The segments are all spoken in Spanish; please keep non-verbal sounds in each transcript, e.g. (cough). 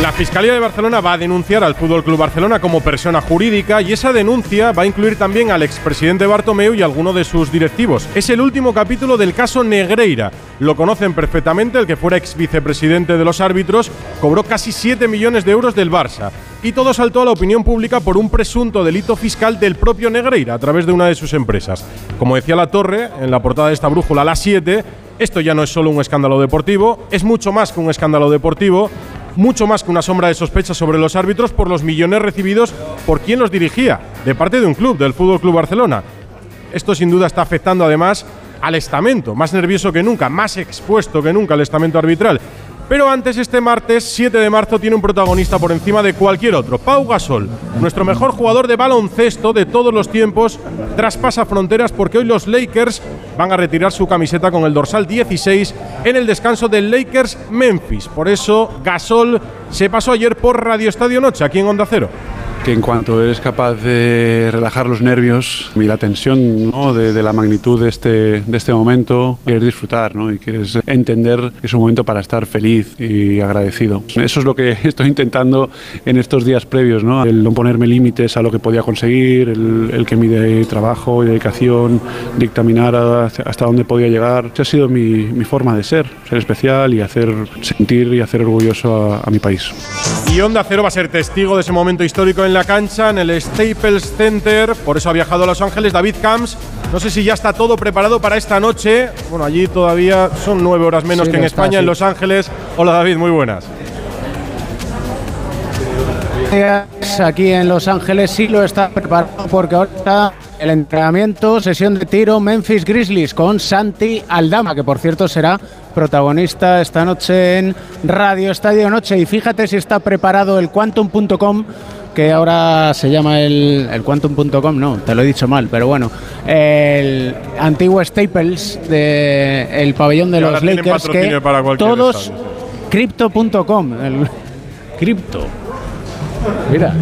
La Fiscalía de Barcelona va a denunciar al Fútbol Club Barcelona como persona jurídica y esa denuncia va a incluir también al expresidente Bartomeu y alguno de sus directivos. Es el último capítulo del caso Negreira. Lo conocen perfectamente, el que fuera ex vicepresidente de los árbitros cobró casi 7 millones de euros del Barça. Y todo saltó a la opinión pública por un presunto delito fiscal del propio Negreira a través de una de sus empresas. Como decía la Torre en la portada de esta brújula a las 7, esto ya no es solo un escándalo deportivo, es mucho más que un escándalo deportivo mucho más que una sombra de sospecha sobre los árbitros por los millones recibidos por quien los dirigía, de parte de un club, del Fútbol Club Barcelona. Esto sin duda está afectando además al estamento, más nervioso que nunca, más expuesto que nunca al estamento arbitral. Pero antes, este martes 7 de marzo, tiene un protagonista por encima de cualquier otro. Pau Gasol, nuestro mejor jugador de baloncesto de todos los tiempos, traspasa fronteras porque hoy los Lakers van a retirar su camiseta con el dorsal 16 en el descanso del Lakers Memphis. Por eso, Gasol se pasó ayer por Radio Estadio Noche, aquí en Onda Cero que en cuanto eres capaz de relajar los nervios y la tensión ¿no? de, la magnitud de este, de este momento, quieres disfrutar ¿no? y quieres entender que es un momento para estar feliz y agradecido. Eso es lo que (laughs) estoy intentando en estos días previos, ¿no? el no ponerme límites a lo que podía conseguir, el, el que mi trabajo y dedicación dictaminara hasta dónde podía llegar. Esa ha sido mi, mi, forma de ser, ser especial y hacer sentir y hacer orgulloso a, a mi país. Y Onda Cero va a ser testigo de ese momento histórico en la cancha, en el Staples Center. Por eso ha viajado a Los Ángeles David Camps. No sé si ya está todo preparado para esta noche. Bueno, allí todavía son nueve horas menos que en España, en Los Ángeles. Hola David, muy buenas. Aquí en Los Ángeles sí lo está preparado porque ahora está el entrenamiento, sesión de tiro Memphis Grizzlies con Santi Aldama, que por cierto será protagonista esta noche en Radio Estadio Noche. Y fíjate si está preparado el Quantum.com que ahora se llama el, el Quantum.com, no, te lo he dicho mal, pero bueno, el antiguo Staples del el pabellón de los Lakers, que todos, Crypto.com, el (laughs) cripto. Mira.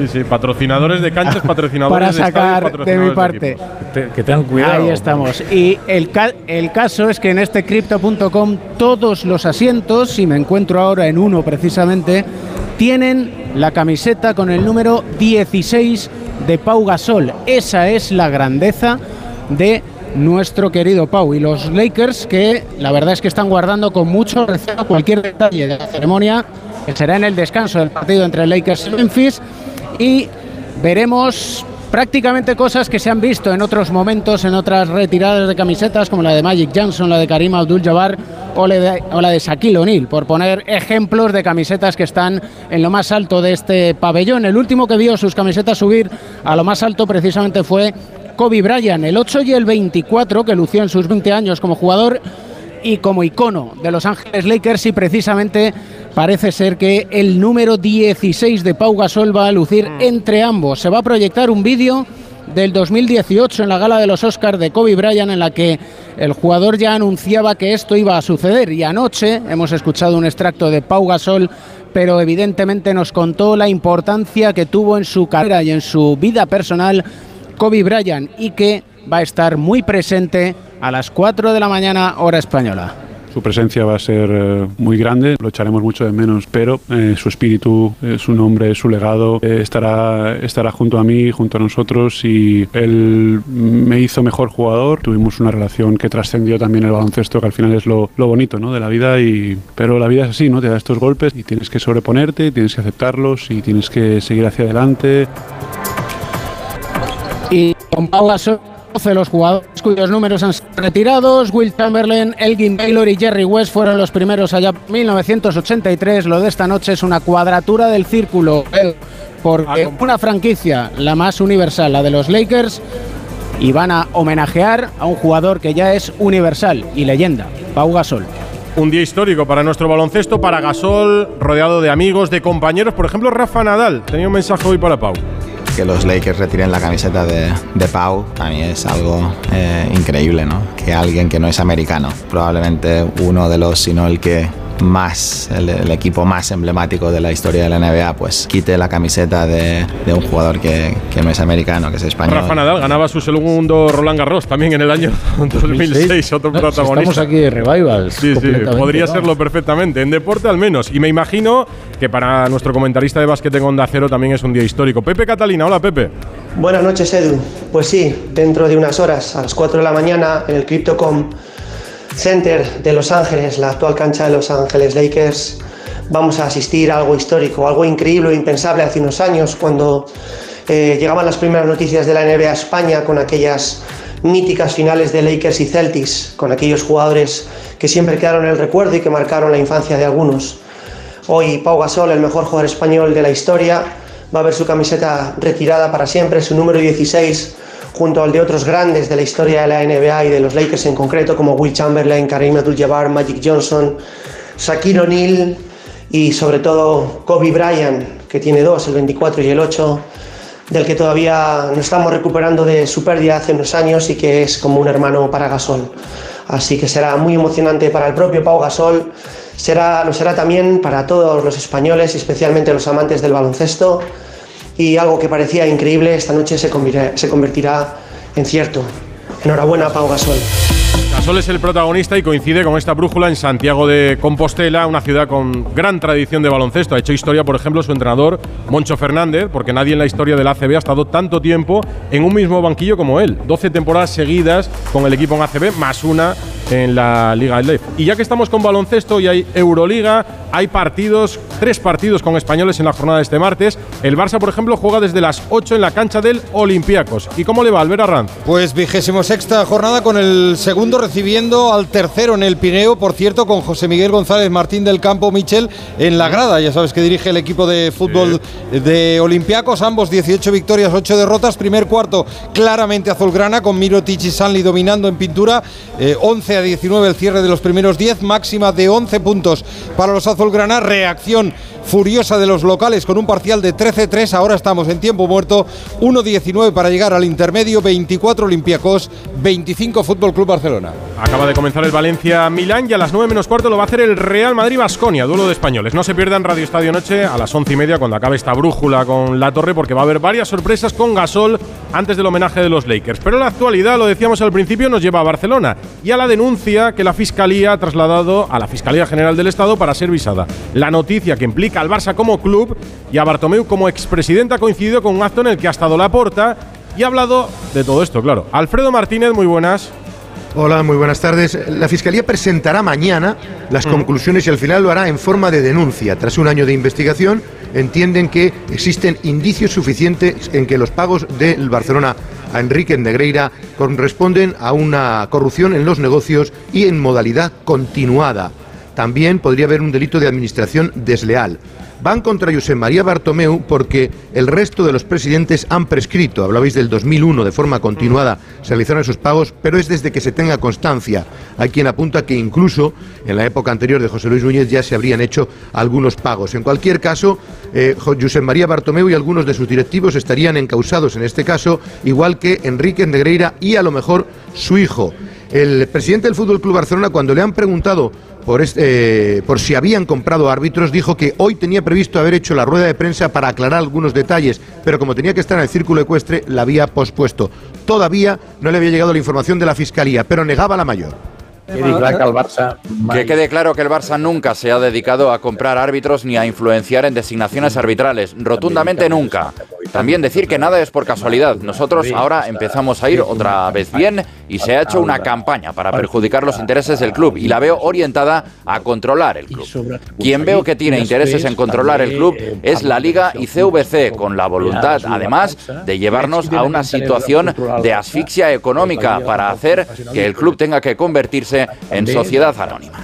Sí, sí, patrocinadores de canchas, (laughs) patrocinadores Para sacar de, mi parte. que tengan cuidado. Ahí estamos. Y el, el caso es que en este crypto.com todos los asientos, y me encuentro ahora en uno precisamente, tienen la camiseta con el número 16 de Pau Gasol. Esa es la grandeza de nuestro querido Pau. Y los Lakers que la verdad es que están guardando con mucho recelo cualquier detalle de la ceremonia que será en el descanso del partido entre Lakers y Memphis. Y veremos prácticamente cosas que se han visto en otros momentos, en otras retiradas de camisetas, como la de Magic Johnson, la de Karim Abdul-Jabbar o, la de Shaquille O'Neal, por poner ejemplos de camisetas que están en lo más alto de este pabellón. El último que vio sus camisetas subir a lo más alto precisamente fue Kobe Bryant, el 8 y el 24, que lució en sus 20 años como jugador y como icono de Los Ángeles Lakers y precisamente parece ser que el número 16 de Pau Gasol va a lucir mm. entre ambos. Se va a proyectar un vídeo del 2018 en la gala de los Oscars de Kobe Bryant en la que el jugador ya anunciaba que esto iba a suceder y anoche hemos escuchado un extracto de Pau Gasol pero evidentemente nos contó la importancia que tuvo en su carrera y en su vida personal Kobe Bryant y que va a estar muy presente a las 4 de la mañana hora española. Su presencia va a ser eh, muy grande, lo echaremos mucho de menos, pero eh, su espíritu, eh, su nombre, su legado estará, estará junto a mí, junto a nosotros y él me hizo mejor jugador. Tuvimos una relación que trascendió también el baloncesto, que al final es lo, lo bonito ¿no? de la vida, y, pero la vida es así, ¿no? te da estos golpes y tienes que sobreponerte, tienes que aceptarlos y tienes que seguir hacia adelante. Y con Paula 12 los jugadores cuyos números han sido retirados. Will Chamberlain, Elgin Baylor y Jerry West fueron los primeros allá en 1983. Lo de esta noche es una cuadratura del círculo. Porque ah, una franquicia, la más universal, la de los Lakers, y van a homenajear a un jugador que ya es universal y leyenda, Pau Gasol. Un día histórico para nuestro baloncesto, para Gasol, rodeado de amigos, de compañeros. Por ejemplo, Rafa Nadal. Tenía un mensaje hoy para Pau que los Lakers retiren la camiseta de, de Pau, mí es algo eh, increíble, ¿no? Que alguien que no es americano, probablemente uno de los, sino el que más, el, equipo más emblemático de la historia de la NBA, pues quite la camiseta de, un jugador que, que, no es americano, que es español. Rafa Nadal ganaba su segundo Roland Garros también en el año (laughs) 2006, otro protagonista. estamos aquí de revival. Sí, sí, podría serlo perfectamente, en deporte al menos. Y me imagino que para nuestro comentarista de básquet en Onda Cero también es un día histórico. Pepe Catalina, hola Pepe. Buenas noches Edu. Pues sí, dentro de unas horas, a las 4 de la mañana, en el Cryptocom Center de Los Ángeles, la actual cancha de Los Ángeles Lakers, vamos a asistir a algo histórico, algo increíble, impensable hace unos años, cuando eh, llegaban las primeras noticias de la NBA España con aquellas míticas finales de Lakers y Celtics, con aquellos jugadores que siempre quedaron en el recuerdo y que marcaron la infancia de algunos. Hoy Pau Gasol, el mejor jugador español de la historia, va a ver su camiseta retirada para siempre, su número 16 junto al de otros grandes de la historia de la NBA y de los Lakers en concreto, como Will Chamberlain, Kareem Abdul-Jabbar, Magic Johnson, Shaquille O'Neal y sobre todo Kobe Bryant, que tiene dos, el 24 y el 8, del que todavía nos estamos recuperando de su pérdida hace unos años y que es como un hermano para Gasol. Así que será muy emocionante para el propio Pau Gasol, será, lo será también para todos los españoles, especialmente los amantes del baloncesto y algo que parecía increíble esta noche se convertirá, en cierto. Enhorabuena, Pau Gasol. Gasol es el protagonista y coincide con esta brújula en Santiago de Compostela, una ciudad con gran tradición de baloncesto. Ha hecho historia, por ejemplo, su entrenador, Moncho Fernández, porque nadie en la historia del ACB ha estado tanto tiempo en un mismo banquillo como él. 12 temporadas seguidas con el equipo en ACB, más una en la Liga Life. Y ya que estamos con baloncesto y hay Euroliga, hay partidos, tres partidos con españoles en la jornada de este martes. El Barça, por ejemplo, juega desde las 8 en la cancha del Olympiacos. ¿Y cómo le va, Albert Arranz? Pues vigésimo sexta jornada con el segundo recibiendo al tercero en el Pineo, por cierto, con José Miguel González Martín del Campo Michel en la grada. Ya sabes que dirige el equipo de fútbol de Olympiacos. Ambos 18 victorias, 8 derrotas. Primer cuarto claramente azulgrana con Miro y Sanli dominando en pintura. 11 eh, 19 el cierre de los primeros 10, máxima de 11 puntos para los azulgrana, reacción furiosa de los locales con un parcial de 13-3. Ahora estamos en tiempo muerto. 1-19 para llegar al intermedio. 24 Olympiacos, 25 Fútbol Club Barcelona. Acaba de comenzar el Valencia-Milán y a las 9 menos cuarto lo va a hacer el Real Madrid-Basconia, duelo de españoles. No se pierdan Radio Estadio Noche a las 11 y media cuando acabe esta brújula con la torre porque va a haber varias sorpresas con Gasol antes del homenaje de los Lakers. Pero la actualidad, lo decíamos al principio, nos lleva a Barcelona y a la denuncia que la Fiscalía ha trasladado a la Fiscalía General del Estado para ser visada. La noticia que implica al Barça como club y a Bartomeu como expresidente ha coincidido con un acto en el que ha estado Laporta y ha hablado de todo esto, claro. Alfredo Martínez, muy buenas. Hola, muy buenas tardes. La Fiscalía presentará mañana las conclusiones y al final lo hará en forma de denuncia. Tras un año de investigación, entienden que existen indicios suficientes en que los pagos del Barcelona a Enrique Negreira corresponden a una corrupción en los negocios y en modalidad continuada. También podría haber un delito de administración desleal. Van contra José María Bartomeu porque el resto de los presidentes han prescrito. Hablabais del 2001, de forma continuada se realizaron esos pagos, pero es desde que se tenga constancia. Hay quien apunta que incluso en la época anterior de José Luis Núñez ya se habrían hecho algunos pagos. En cualquier caso, eh, José María Bartomeu y algunos de sus directivos estarían encausados en este caso, igual que Enrique Negreira y a lo mejor su hijo. El presidente del Fútbol Club Barcelona, cuando le han preguntado por, este, por si habían comprado árbitros, dijo que hoy tenía previsto haber hecho la rueda de prensa para aclarar algunos detalles, pero como tenía que estar en el círculo ecuestre, la había pospuesto. Todavía no le había llegado la información de la fiscalía, pero negaba la mayor. Que quede claro que el Barça nunca se ha dedicado a comprar árbitros ni a influenciar en designaciones arbitrales. Rotundamente nunca. También decir que nada es por casualidad. Nosotros ahora empezamos a ir otra vez bien y se ha hecho una campaña para perjudicar los intereses del club y la veo orientada a controlar el club. Quien veo que tiene intereses en controlar el club es la Liga y CVC, con la voluntad, además, de llevarnos a una situación de asfixia económica para hacer que el club tenga que convertirse en sociedad anónima.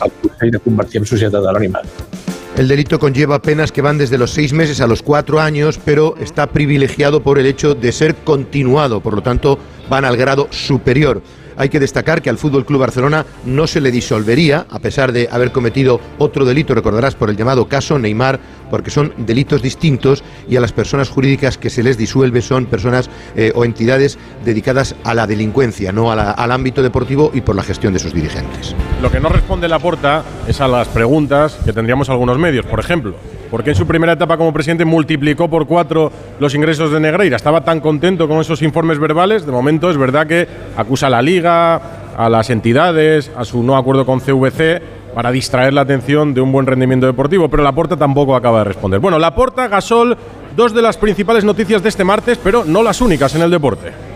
El delito conlleva penas que van desde los seis meses a los cuatro años, pero está privilegiado por el hecho de ser continuado, por lo tanto van al grado superior. Hay que destacar que al Fútbol Club Barcelona no se le disolvería, a pesar de haber cometido otro delito, recordarás, por el llamado caso Neymar, porque son delitos distintos y a las personas jurídicas que se les disuelve son personas eh, o entidades dedicadas a la delincuencia, no al ámbito deportivo y por la gestión de sus dirigentes. Lo que no responde la porta es a las preguntas que tendríamos algunos medios. Por ejemplo, ¿por qué en su primera etapa como presidente multiplicó por cuatro los ingresos de Negreira? ¿Estaba tan contento con esos informes verbales? De momento es verdad que acusa a la Liga, a las entidades, a su no acuerdo con CVC para distraer la atención de un buen rendimiento deportivo, pero la Porta tampoco acaba de responder. Bueno, la Porta, Gasol, dos de las principales noticias de este martes, pero no las únicas en el deporte.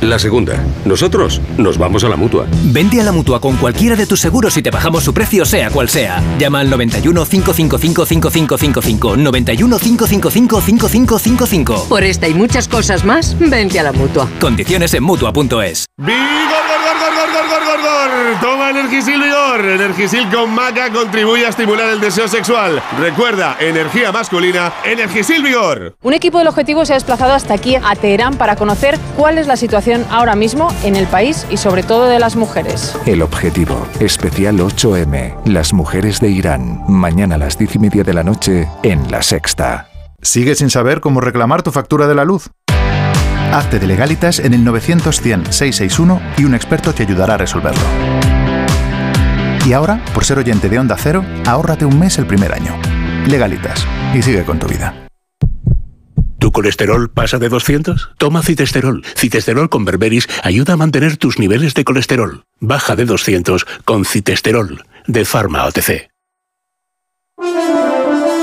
La segunda, nosotros nos vamos a la mutua. Vende a la mutua con cualquiera de tus seguros y te bajamos su precio, sea cual sea. Llama al 91 555 5555. 91 555 5555. Por esta y muchas cosas más, vente a la mutua. Condiciones en mutua.es. Toma Energisil Vigor. Energisil con maca contribuye a estimular el deseo sexual. Recuerda, energía masculina, Energisil Vigor. Un equipo del objetivo se ha desplazado hasta aquí, a Teherán, para conocer cuál es la situación ahora mismo en el país y sobre todo de las mujeres. El objetivo, especial 8M, las mujeres de Irán. Mañana a las 10 y media de la noche en La Sexta. ¿Sigues sin saber cómo reclamar tu factura de la luz? Hazte de legalitas en el 900-100-661 y un experto te ayudará a resolverlo. Y ahora, por ser oyente de Onda Cero, ahórrate un mes el primer año. Legalitas. Y sigue con tu vida. ¿Tu colesterol pasa de 200? Toma citesterol. Citesterol con berberis ayuda a mantener tus niveles de colesterol. Baja de 200 con citesterol. De Pharma OTC.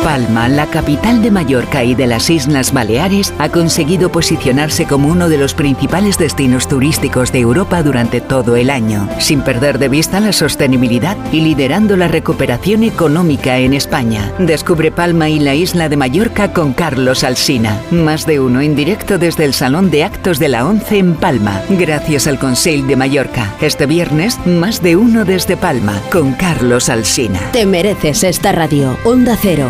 Palma, la capital de Mallorca y de las Islas Baleares, ha conseguido posicionarse como uno de los principales destinos turísticos de Europa durante todo el año, sin perder de vista la sostenibilidad y liderando la recuperación económica en España. Descubre Palma y la isla de Mallorca con Carlos Alsina. Más de uno en directo desde el Salón de Actos de la ONCE en Palma, gracias al Conseil de Mallorca. Este viernes, más de uno desde Palma con Carlos Alsina. Te mereces esta radio. Onda Cero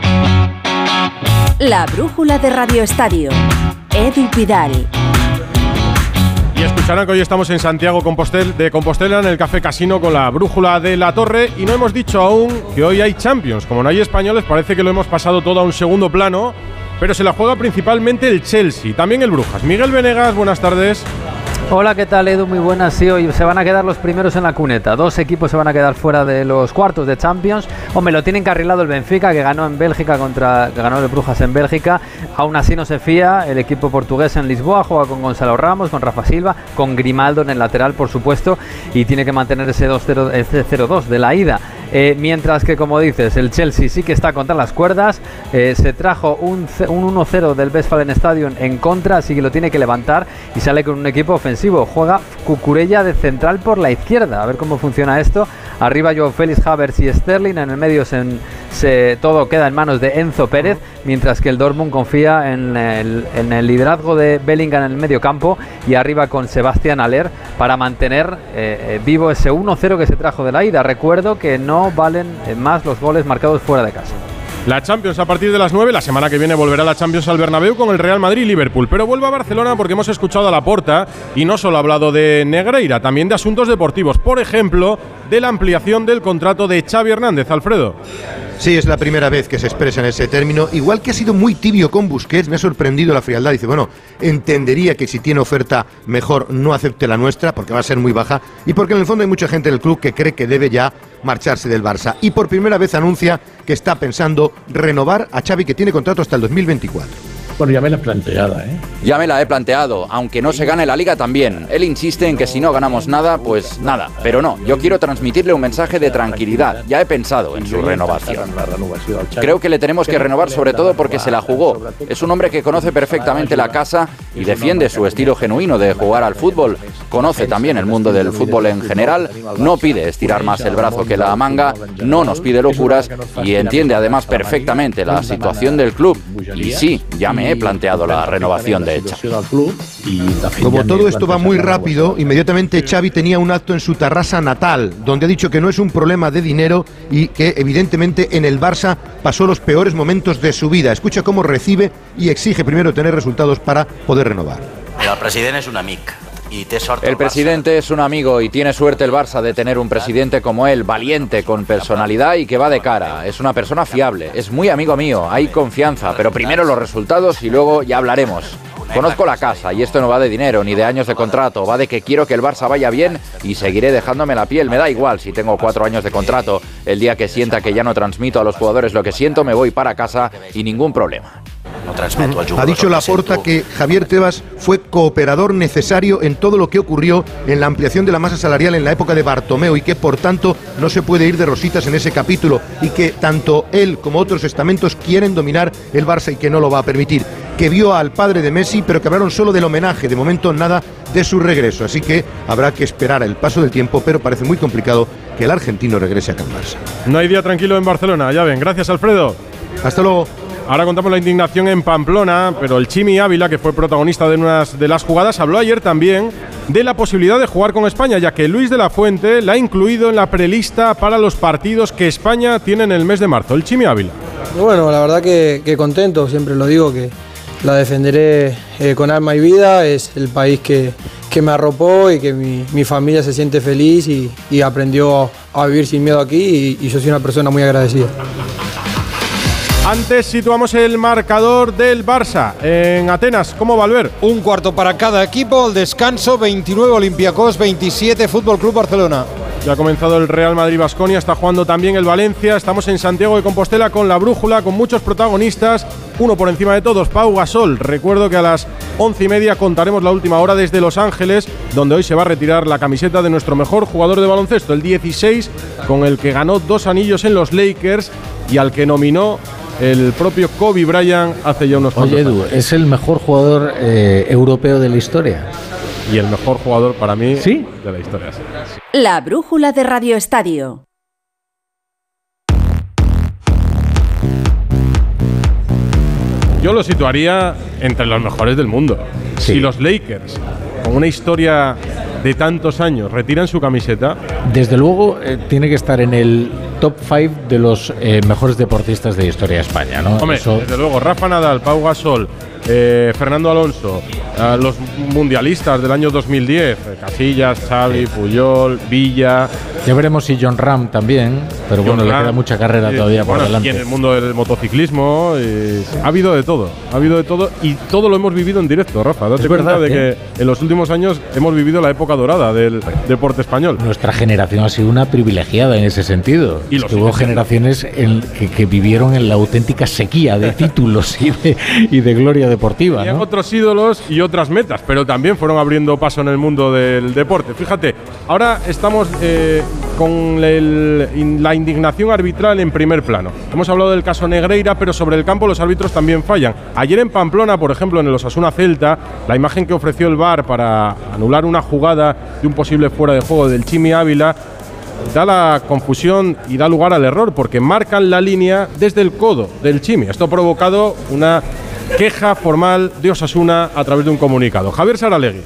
La brújula de Radio Estadio. Edu Pidal. Y escucharán que hoy estamos en Santiago de Compostela en el Café Casino con la brújula de la torre y no hemos dicho aún que hoy hay Champions. Como no hay españoles parece que lo hemos pasado todo a un segundo plano, pero se la juega principalmente el Chelsea, también el Brujas. Miguel Venegas, buenas tardes. Hola, ¿qué tal Edu? Muy buenas. Sí, hoy se van a quedar los primeros en la cuneta. Dos equipos se van a quedar fuera de los cuartos de Champions. Hombre, lo tiene encarrilado el Benfica, que ganó en Bélgica contra, que ganó el Brujas en Bélgica. Aún así no se fía. El equipo portugués en Lisboa juega con Gonzalo Ramos, con Rafa Silva, con Grimaldo en el lateral, por supuesto, y tiene que mantener ese 0-2 de la ida. Eh, mientras que, como dices, el Chelsea sí que está contra las cuerdas. Eh, se trajo un, un 1-0 del Westfalen Stadium en contra, así que lo tiene que levantar y sale con un equipo ofensivo. Juega Cucurella de central por la izquierda. A ver cómo funciona esto. Arriba Joe Félix, Havers y Sterling. En el medio se, todo queda en manos de Enzo Pérez, mientras que el Dortmund confía en el, liderazgo de Bellingham en el medio campo y arriba con Sebastián Aller para mantener eh, vivo ese 1-0 que se trajo de la ida. Recuerdo que no valen más los goles marcados fuera de casa. La Champions a partir de las 9. La semana que viene volverá la Champions al Bernabéu con el Real Madrid y Liverpool. Pero vuelvo a Barcelona porque hemos escuchado a la porta y no solo ha hablado de Negreira, también de asuntos deportivos. Por ejemplo, de la ampliación del contrato de Xavi Hernández. Alfredo. Sí, es la primera vez que se expresa en ese término. Igual que ha sido muy tibio con Busquets, me ha sorprendido la frialdad. Dice, bueno, entendería que si tiene oferta mejor no acepte la nuestra, porque va a ser muy baja, y porque en el fondo hay mucha gente del club que cree que debe ya marcharse del Barça. Y por primera vez anuncia que está pensando renovar a Xavi, que tiene contrato hasta el 2024. Ya me la planteada, ¿eh? Ya me la he planteado, aunque no se gane la liga también. Él insiste en que si no ganamos nada, pues nada. Pero no, yo quiero transmitirle un mensaje de tranquilidad. Ya he pensado en su renovación. Creo que le tenemos que renovar sobre todo porque se la jugó. Es un hombre que conoce perfectamente la casa y defiende su estilo genuino de jugar al fútbol. Conoce también el mundo del fútbol en general, no pide estirar más el brazo que la manga, no nos pide locuras y entiende además perfectamente la situación del club. Y sí, ya me he planteado la renovación de hecha. Como todo esto va muy rápido, inmediatamente Xavi tenía un acto en su terraza natal, donde ha dicho que no es un problema de dinero y que evidentemente en el Barça pasó los peores momentos de su vida. Escucha cómo recibe y exige primero tener resultados para poder renovar. El presidente es un amic. El presidente es un amigo y tiene suerte el Barça de tener un presidente como él, valiente, con personalidad y que va de cara. Es una persona fiable, es muy amigo mío, hay confianza, pero primero los resultados y luego ya hablaremos. Conozco la casa y esto no va de dinero ni de años de contrato, va de que quiero que el Barça vaya bien y seguiré dejándome la piel. Me da igual si tengo cuatro años de contrato. El día que sienta que ya no transmito a los jugadores lo que siento, me voy para casa y ningún problema. Ha dicho Laporta que Javier Tebas fue cooperador necesario en todo lo que ocurrió en la ampliación de la masa salarial en la época de Bartomeu y que por tanto no se puede ir de rositas en ese capítulo y que tanto él como otros estamentos quieren dominar el Barça y que no lo va a permitir. Que vio al padre de Messi pero que hablaron solo del homenaje, de momento nada de su regreso. Así que habrá que esperar el paso del tiempo, pero parece muy complicado que el argentino regrese a Can Barça. No hay día tranquilo en Barcelona, ya ven. Gracias, Alfredo. Hasta luego. Ahora contamos la indignación en Pamplona, pero el Chimi Ávila, que fue protagonista de unas de las jugadas, habló ayer también de la posibilidad de jugar con España, ya que Luis de la Fuente la ha incluido en la prelista para los partidos que España tiene en el mes de marzo. El Chimi Ávila. Bueno, la verdad que, que contento, siempre lo digo, que la defenderé eh, con alma y vida, es el país que, me arropó y que mi, mi familia se siente feliz y, aprendió a vivir sin miedo aquí y yo soy una persona muy agradecida. Antes situamos el marcador del Barça en Atenas. ¿Cómo va a ver? Un cuarto para cada equipo, al descanso 29 Olympiacos, 27 Fútbol Club Barcelona. Ya ha comenzado el Real Madrid Basconia, está jugando también el Valencia. Estamos en Santiago de Compostela con la brújula, con muchos protagonistas. Uno por encima de todos, Pau Gasol. Recuerdo que a las once y media contaremos la última hora desde Los Ángeles, donde hoy se va a retirar la camiseta de nuestro mejor jugador de baloncesto, el 16, con el que ganó dos anillos en los Lakers y al que nominó el propio Kobe Bryant hace ya unos Oye, Edu, es el mejor jugador eh, europeo de la historia. Y el mejor jugador para mí ¿Sí? de la historia. sí. La brújula de Radio Estadio. Yo lo situaría entre los mejores del mundo. Si los Lakers, con una historia de tantos años, retiran su camiseta, Desde luego eh, tiene que estar en el top 5 de los eh, mejores deportistas de historia de España, ¿no? Hombre, Eso- desde luego, Rafa Nadal, Pau Gasol, eh, Fernando Alonso, eh, los mundialistas del año 2010, eh, Casillas, Xavi, Puyol, Villa. ya veremos si John Ram también, pero bueno, le queda mucha carrera todavía por delante. Y en el mundo del motociclismo eh, ha habido de todo, ha habido de todo y todo lo hemos vivido en directo, Rafa. Date Es cuenta verdad, de que en los últimos años hemos vivido la época dorada del deporte español. Nuestra generación ha sido una privilegiada en ese sentido. Y Es lo que sigue hubo generaciones en- que, que vivieron en la auténtica sequía de (laughs) títulos y de, y de gloria deportiva. Tenían ¿no? otros ídolos y otras metas, pero también fueron abriendo paso en el mundo del deporte. Fíjate, ahora estamos eh, con el- in- la indignación arbitral en primer plano. Hemos hablado del caso Negreira, pero sobre el campo los árbitros también fallan. Ayer en Pamplona, por ejemplo, en el Osasuna Celta, la imagen que ofreció el VAR para anular una jugada de un posible fuera de juego del Chimi Ávila da la confusión y da lugar al error porque marcan la línea desde el codo del Chimi. Esto ha provocado una queja formal de Osasuna a través de un comunicado. Javier Saralegui.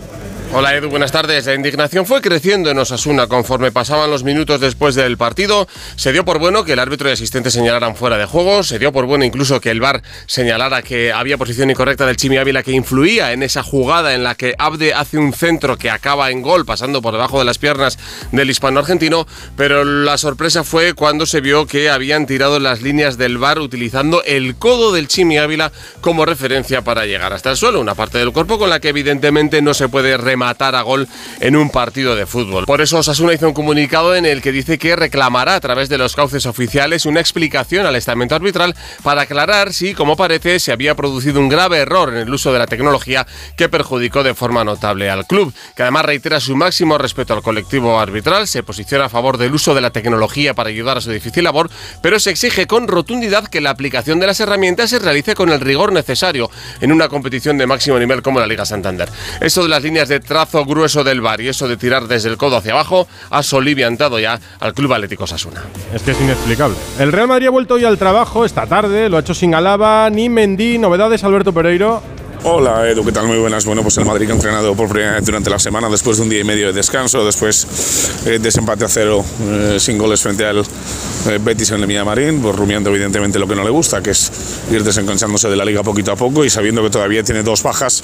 Hola Edu, buenas tardes. La indignación fue creciendo en Osasuna conforme pasaban los minutos después del partido. Se dio por bueno que el árbitro y asistente señalaran fuera de juego. Se dio por bueno incluso que el VAR señalara que había posición incorrecta del Chimi Ávila que influía en esa jugada en la que Abde hace un centro que acaba en gol pasando por debajo de las piernas del hispano argentino. Pero la sorpresa fue cuando se vio que habían tirado las líneas del VAR utilizando el codo del Chimi Ávila como referencia para llegar hasta el suelo. Una parte del cuerpo con la que evidentemente no se puede rematar matar a gol en un partido de fútbol. Por eso Osasuna hizo un comunicado en el que dice que reclamará a través de los cauces oficiales una explicación al estamento arbitral para aclarar si, como parece, se había producido un grave error en el uso de la tecnología que perjudicó de forma notable al club, que además reitera su máximo respeto al colectivo arbitral, se posiciona a favor del uso de la tecnología para ayudar a su difícil labor, pero se exige con rotundidad que la aplicación de las herramientas se realice con el rigor necesario en una competición de máximo nivel como la Liga Santander. Eso de las líneas de trazo grueso del bar y eso de tirar desde el codo hacia abajo ha soliviantado ya al Club Atlético Sasuna. Es que es inexplicable. El Real Madrid ha vuelto hoy al trabajo esta tarde, lo ha hecho sin Alaba ni Mendy. Novedades, Alberto Pereiro. Hola Edu, ¿qué tal? Muy buenas. Bueno, pues el Madrid ha entrenado por primera vez durante la semana después de un día y medio de descanso, después eh, desempate a cero eh, sin goles frente al eh, Betis en el Marín, pues rumiando evidentemente lo que no le gusta, que es ir desenganchándose de la liga poquito a poco y sabiendo que todavía tiene dos bajas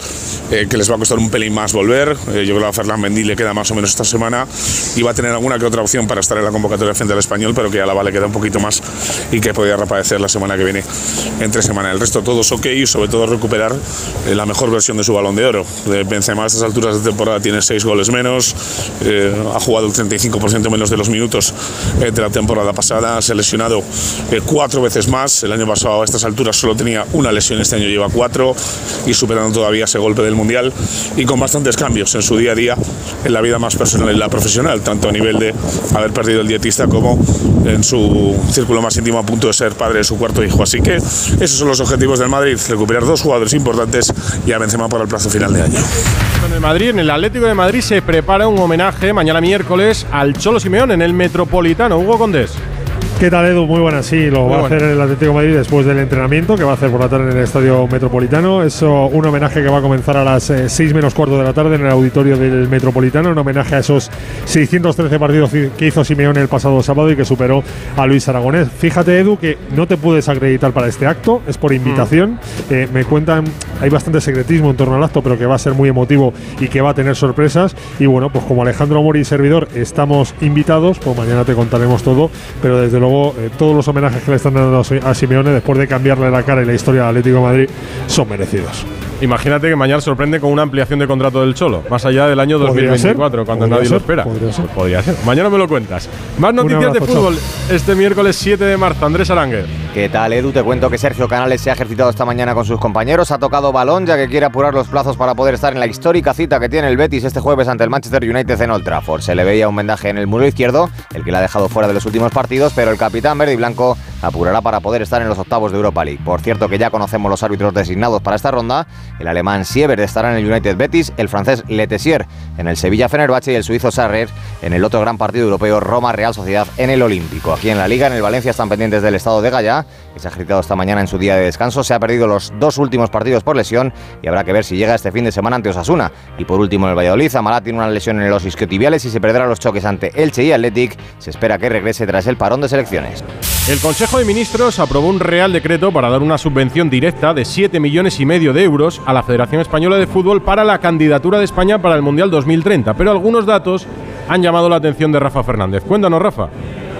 eh, que les va a costar un pelín más volver. Yo creo que a Fernán Mendy le queda más o menos esta semana y va a tener alguna que otra opción para estar en la convocatoria frente al español, pero que a la vale queda un poquito más y que podría reaparecer la semana que viene entre semana. El resto todos ok y sobre todo recuperar la mejor versión de su balón de oro. Benzema a estas alturas de temporada tiene seis goles menos, ha jugado el 35% menos de los minutos de la temporada pasada se ha lesionado eh, cuatro veces más. El año pasado a estas alturas solo tenía una lesión, este año lleva cuatro y superando todavía ese golpe del Mundial y con bastantes cambios en su día a día, en la vida más personal y la profesional, tanto a nivel de haber perdido el dietista como en su círculo más íntimo a punto de ser padre de su cuarto hijo. Así que esos son los objetivos del Madrid, recuperar dos jugadores importantes y a Benzema para el plazo final de año. En el Madrid, en el Atlético de Madrid se prepara un homenaje mañana miércoles al Cholo Simeón en el Metropolitano. Hugo Condés. ¿Qué tal, Edu? Muy buenas. Sí, lo va a hacer el Atlético de Madrid después del entrenamiento que va a hacer por la tarde en el Estadio Metropolitano. Es un homenaje que va a comenzar a las 6 eh, menos cuarto de la tarde en el auditorio del Metropolitano, un homenaje a esos 613 partidos que hizo Simeone el pasado sábado y que superó a Luis Aragonés. Fíjate, Edu, que no te puedes acreditar para este acto, es por invitación. Mm. Eh, me cuentan, hay bastante secretismo en torno al acto, pero que va a ser muy emotivo y que va a tener sorpresas. Y bueno, pues como Alejandro Mori y servidor estamos invitados, pues mañana te contaremos todo, pero desde luego eh, todos los homenajes que le están dando a Simeone después de cambiarle la cara y la historia al Atlético de Madrid son merecidos. Imagínate que mañana sorprende con una ampliación de contrato del Cholo, más allá del año 2024, cuando nadie lo espera. Podría ser. Mañana me lo cuentas. Más noticias de fútbol este miércoles 7 de marzo. Andrés Arangue. ¿Qué tal, Edu? Te cuento que Sergio Canales se ha ejercitado esta mañana con sus compañeros, ha tocado balón ya que quiere apurar los plazos para poder estar en la histórica cita que tiene el Betis este jueves ante el Manchester United en Old Trafford. Se le veía un vendaje en el muro izquierdo, el que le ha dejado fuera de los últimos partidos, pero el capitán verde y blanco apurará para poder estar en los octavos de Europa League. Por cierto que ya conocemos los árbitros designados para esta ronda, el alemán Siever estará en el United Betis, el francés Letessier en el Sevilla Fenerbahce y el suizo Sarrer en el otro gran partido europeo Roma Real Sociedad en el Olímpico. Aquí en la Liga, en el Valencia, están pendientes del estado de Gaya, que se ha agitado esta mañana en su día de descanso. Se ha perdido los dos últimos partidos por lesión y habrá que ver si llega este fin de semana ante Osasuna. Y por último, en el Valladolid, Amarat tiene una lesión en los isquiotibiales y se perderá los choques ante Elche y Athletic. Se espera que regrese tras el parón de selecciones. El Consejo de Ministros aprobó un real decreto para dar una subvención directa de 7 millones y medio de euros a la Federación Española de Fútbol para la candidatura de España para el Mundial 2030. Pero algunos datos han llamado la atención de Rafa Fernández. Cuéntanos, Rafa.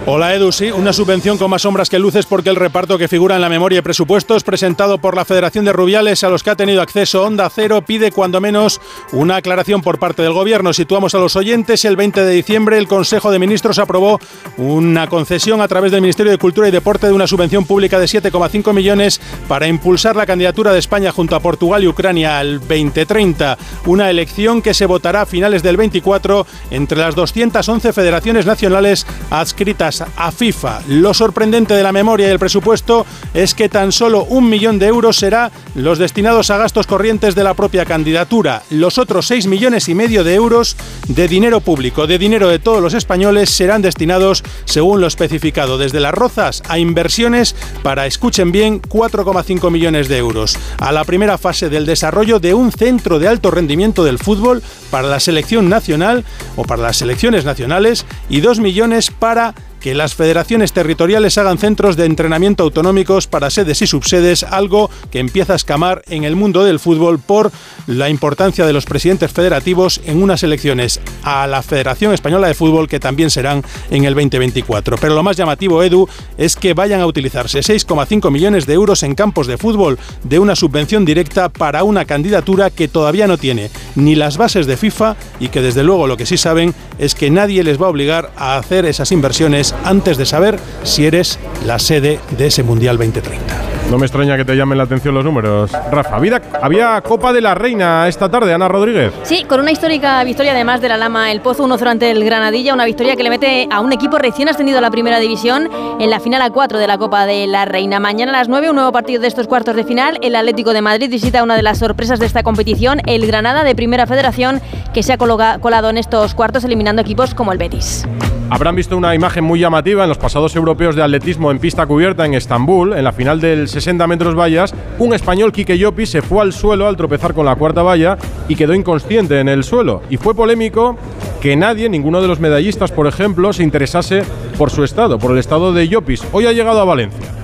Hola Edu, sí, una subvención con más sombras que luces porque el reparto que figura en la memoria de presupuestos presentado por la Federación de Rubiales a los que ha tenido acceso Onda Cero pide cuando menos una aclaración por parte del Gobierno. Situamos a los oyentes, el 20 de diciembre el Consejo de Ministros aprobó una concesión a través del Ministerio de Cultura y Deporte de una subvención pública de 7,5 millones para impulsar la candidatura de España junto a Portugal y Ucrania al 2030, una elección que se votará a finales del 24 entre las 211 federaciones nacionales adscritas a FIFA. Lo sorprendente de la memoria y el presupuesto es que tan solo un millón de euros será los destinados a gastos corrientes de la propia candidatura. Los otros 6 millones y medio de euros de dinero público, de dinero de todos los españoles, serán destinados, según lo especificado, desde las rozas a inversiones para, escuchen bien, 4,5 millones de euros. A la primera fase del desarrollo de un centro de alto rendimiento del fútbol para la selección nacional o para las selecciones nacionales y 2 millones para que las federaciones territoriales hagan centros de entrenamiento autonómicos para sedes y subsedes, algo que empieza a escamar en el mundo del fútbol por la importancia de los presidentes federativos en unas elecciones a la Federación Española de Fútbol que también serán en el 2024. Pero lo más llamativo, Edu, es que vayan a utilizarse 6,5 millones de euros en campos de fútbol de una subvención directa para una candidatura que todavía no tiene ni las bases de FIFA y que desde luego lo que sí saben es que nadie les va a obligar a hacer esas inversiones antes de saber si eres la sede de ese Mundial 2030. No me extraña que te llamen la atención los números. Rafa, había Copa de la Reina esta tarde, Ana Rodríguez. Sí, con una histórica victoria además de la Lama El Pozo 1-0 ante el Granadilla, una victoria que le mete a un equipo recién ascendido a la primera división en la final a 4 de la Copa de la Reina. Mañana a las 9, un nuevo partido de estos cuartos de final. El Atlético de Madrid visita una de las sorpresas de esta competición, el Granada de Primera Federación, que se ha colado en estos cuartos eliminando equipos como el Betis. Habrán visto una imagen muy llamativa en los pasados europeos de atletismo en pista cubierta en Estambul, en la final del 60 metros vallas. Un español, Quique Llopi, se fue al suelo al tropezar con la cuarta valla y quedó inconsciente en el suelo. Y fue polémico que nadie, ninguno de los medallistas, por ejemplo, se interesase por su estado, por el estado de Llopis. Hoy ha llegado a Valencia.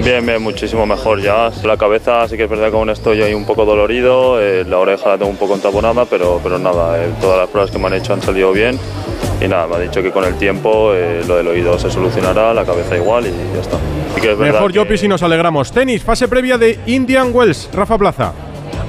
Bien, bien, muchísimo mejor ya. La cabeza sí que es verdad que aún estoy ahí un poco dolorido, eh, la oreja la tengo un poco entaponada, pero, pero nada, eh, todas las pruebas que me han hecho han salido bien y nada, me ha dicho que con el tiempo eh, lo del oído se solucionará, la cabeza igual y ya está. Mejor Jopi si nos alegramos. Tenis, fase previa de Indian Wells, Rafa Plaza.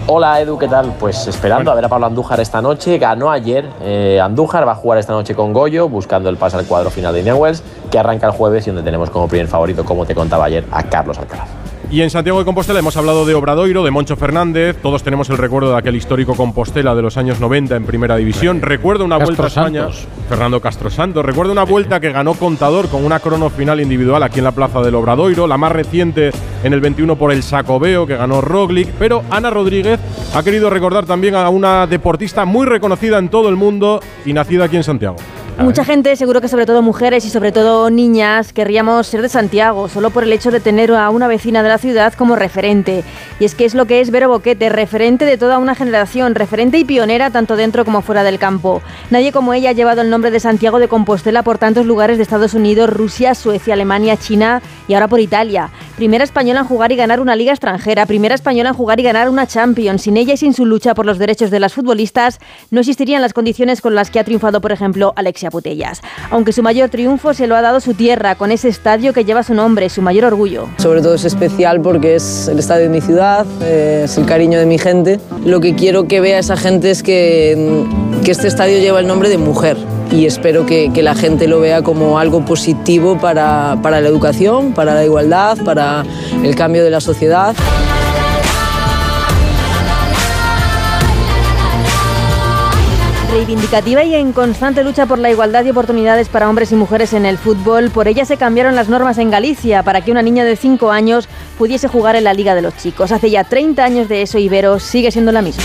Hola Edu, ¿qué tal? Pues esperando a ver a Pablo Andújar esta noche. Ganó ayer. Eh, Andújar va a jugar esta noche con Goyo, buscando el pase al cuadro final de Indian Wells, que arranca el jueves y donde tenemos como primer favorito, como te contaba ayer, a Carlos Alcaraz. Y en Santiago de Compostela hemos hablado de Obradoiro, de Moncho Fernández. Todos tenemos el recuerdo de aquel histórico Compostela de los años 90 en Primera División. Recuerdo una vuelta a España. Fernando Castro Santos. Recuerdo una vuelta que ganó Contador con una crono final individual aquí en la plaza del Obradoiro. La más reciente en el 21 por el Sacobeo que ganó Roglic. Pero Ana Rodríguez ha querido recordar también a una deportista muy reconocida en todo el mundo y nacida aquí en Santiago. Mucha gente, seguro que sobre todo mujeres y sobre todo niñas, querríamos ser de Santiago, solo por el hecho de tener a una vecina de la ciudad como referente. Y es que es lo que es Vero Boquete, referente de toda una generación, referente y pionera tanto dentro como fuera del campo. Nadie como ella ha llevado el nombre de Santiago de Compostela por tantos lugares de Estados Unidos, Rusia, Suecia, Alemania, China y ahora por Italia. Primera española en jugar y ganar una liga extranjera, primera española en jugar y ganar una Champions. Sin ella y sin su lucha por los derechos de las futbolistas, no existirían las condiciones con las que ha triunfado, por ejemplo, Aunque su mayor triunfo se lo ha dado su tierra, con ese estadio que lleva su nombre, su mayor orgullo. Sobre todo es especial porque es el estadio de mi ciudad, eh, es el cariño de mi gente. Lo que quiero que vea esa gente es que, este estadio lleva el nombre de mujer y espero que, la gente lo vea como algo positivo para la educación, para la igualdad, para el cambio de la sociedad. Reivindicativa y en constante lucha por la igualdad de oportunidades para hombres y mujeres en el fútbol. Por ella se cambiaron las normas en Galicia para que una niña de 5 años pudiese jugar en la Liga de los Chicos. Hace ya 30 años de eso, Ibero sigue siendo la misma.